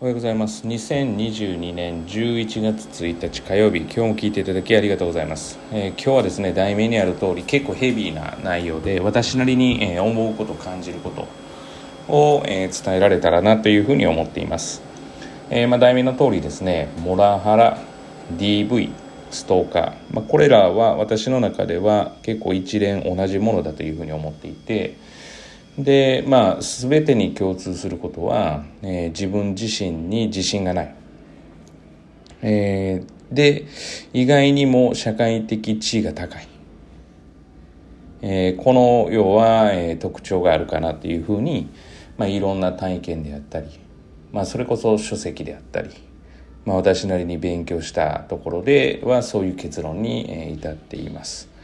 おはようございます。2022年11月1日火曜日今日も聞いていただきありがとうございます、えー、今日はですね題名にある通り結構ヘビーな内容で私なりに、えー、思うこと感じることを、えー、伝えられたらなというふうに思っています、えまあ、題名の通りですねモラハラ DV ストーカー、まあ、これらは私の中では結構一連同じものだというふうに思っていてでまあ全てに共通することは、えー、自分自身に自信がない、えー、で意外にも社会的地位が高い、えー、この要は、え、特徴があるかなというふうに、まあ、いろんな体験であったり、まあ、それこそ書籍であったり、まあ、私なりに勉強したところではそういう結論に、え、至っています。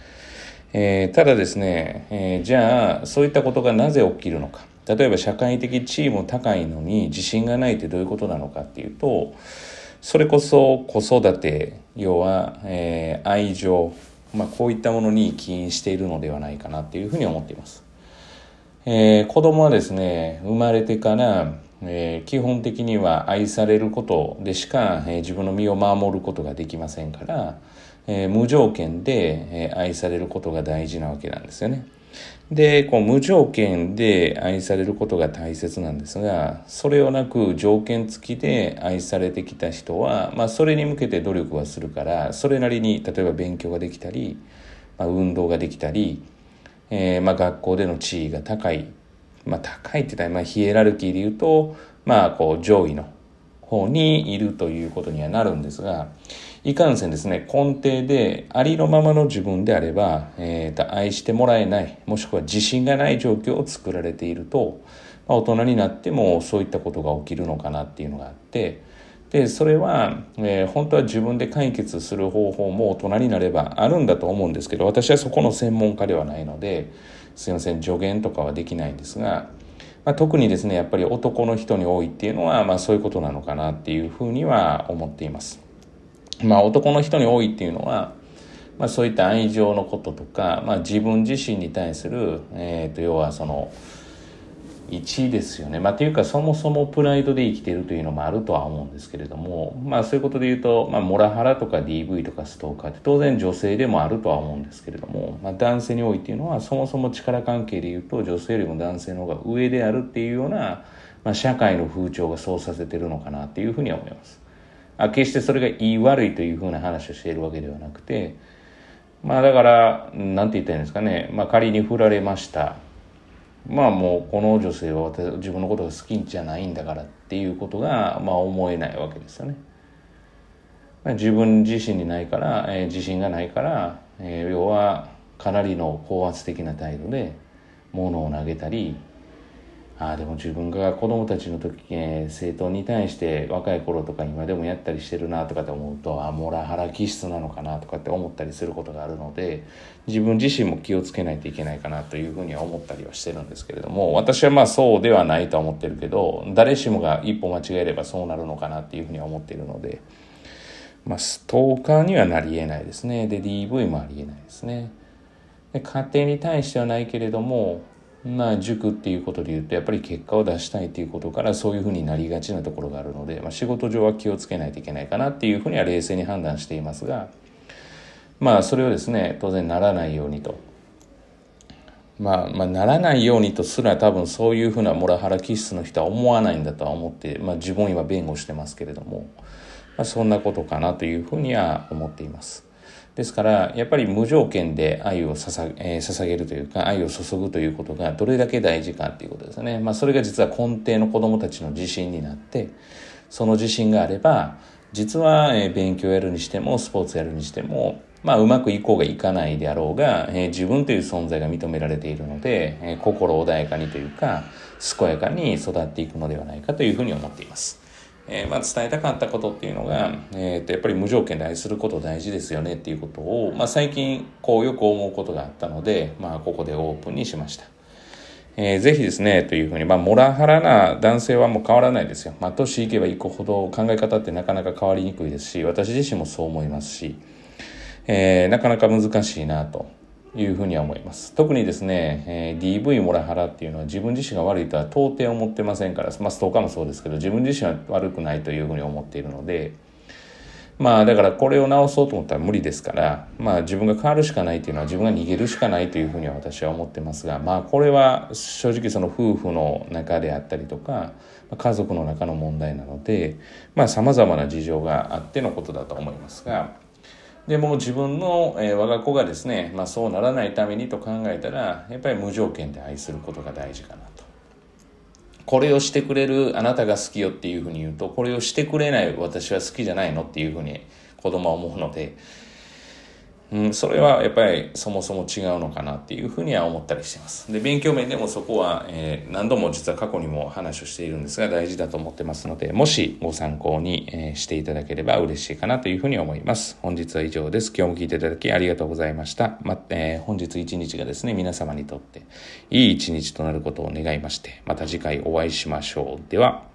えー、ただですね、えー、じゃあそういったことがなぜ起きるのか例えば社会的地位も高いのに自信がないってどういうことなのかっていうとそれこそ子育て要は、えー、愛情、まあ、こういったものに起因しているのではないかなっていうふうに思っています。えー、子供はですね生まれてから、えー、基本的には愛されることでしか、えー、自分の身を守ることができませんからえー、無条件で、え、愛されることが大事なわけなんですよね。で、こう無条件で愛されることが大切なんですが、それをなく条件付きで愛されてきた人は、まあそれに向けて努力はするから、それなりに例えば勉強ができたり、まあ、運動ができたり、え、まあ学校での地位が高い、まあ高いって言ったら、まあヒエラルキーで言うと、まあこう上位の方にいるということにはなるんですが、いかんせんですね、根底でありのままの自分であれば、えー、と愛してもらえない、もしくは自信がない状況を作られていると、まあ、大人になってもそういったことが起きるのかなっていうのがあって、で、それは、えー、本当は自分で解決する方法も大人になればあるんだと思うんですけど、私はそこの専門家ではないので、すいません、助言とかはできないんですが、まあ、特にですね、やっぱり男の人に多いっていうのは、まあそういうことなのかなっていうふうには思っています。まあ男の人に多いっていうのは、まあそういった愛情のこととか、まあ自分自身に対する、え、ー、と、要はその、1ですよね。まあ、というか、そもそもプライドで生きてるというのもあるとは思うんですけれども、まあ、そういうことで言うと、まあ、モラハラとか DV とかストーカーって当然女性でもあるとは思うんですけれども、まあ、男性に多いていうのは、そもそも力関係で言うと、女性よりも男性の方が上であるっていうような、まあ、社会の風潮がそうさせてるのかなっていうふうには思います。あ決してそれが言い悪いというふうな話をしているわけではなくて、まあだから、なんて言ったらいいんですかね。まあ仮に振られました。まあもうこの女性は自分のことが好きじゃないんだからっていうことが、まあ思えないわけですよね。自分自身にないから、えー、自信がないから、えー、要はかなりの高圧的な態度で物を投げたり、ああでも自分が子供たちの時、えー、生徒に対して若い頃とか今でもやったりしてるなとかって思うとあモラハラ気質なのかなとかって思ったりすることがあるので自分自身も気をつけないといけないかなというふうには思ったりはしてるんですけれども私はまあそうではないとは思ってるけど誰しもが一歩間違えればそうなるのかなっていうふうには思っているので、まあ、ストーカーにはなりえないですね。で DV もありえないですね。で家庭に対してはないけれどもまあ、塾っていうことで言うとやっぱり結果を出したいっていうことからそういうふうになりがちなところがあるので、まあ、仕事上は気をつけないといけないかなっていうふうには冷静に判断していますがまあそれをですね当然ならないようにと。まあ、まあ、ならないようにとすら多分そういうふうなモラハラ気質の人は思わないんだとは思って、まあ、自分今弁護してますけれども、まあ、そんなことかなというふうには思っています。ですから、やっぱり無条件で愛を捧,、え、捧げるというか、愛を注ぐということがどれだけ大事かっていうことですね。まあ、それが実は根底の子供たちの自信になって、その自信があれば、実は、勉強やるにしても、スポーツやるにしても、まあ、うまくいこうがいかないであろうが、自分という存在が認められているので、心穏やかにというか、健やかに育っていくのではないかというふうに思っています。えー、まあ、伝えたかったことっていうのが、えー、とやっぱり無条件で愛すること大事ですよねっていうことを、まあ、最近こうよく思うことがあったので、まあ、ここでオープンにしました。えー、ぜひですね、というふうに、まあ、モラハラな男性はもう変わらないですよ。まあ、年いけばいくほど考え方ってなかなか変わりにくいですし、私自身もそう思いますし、えー、なかなか難しいなと。いうふうには思います。特にですね、えー、DV モラハラっていうのは自分自身が悪いとは到底思ってませんから、まあ、ストーカーもそうですけど、自分自身は悪くないというふうに思っているので、まあだからこれを直そうと思ったら無理ですから、まあ自分が変わるしかないっていうのは自分が逃げるしかないというふうには私は思ってますが、まあこれは正直その夫婦の中であったりとか、家族の中の問題なので、まあ様々な事情があってのことだと思いますが、でも自分の、えー、我が子がですね、まあ、そうならないためにと考えたらやっぱり無条件で愛することが大事かなと。これをしてくれるあなたが好きよっていうふうに言うとこれをしてくれない私は好きじゃないのっていうふうに子供は思うのでうん、それはやっぱりそもそも違うのかなっていうふうには思ったりしてます。で、勉強面でもそこは、えー、何度も実は過去にも話をしているんですが大事だと思ってますので、もしご参考に、えー、していただければ嬉しいかなというふうに思います。本日は以上です。今日も聞いていただきありがとうございました。ま、えー、本日一日がですね、皆様にとっていい一日となることを願いまして、また次回お会いしましょう。では、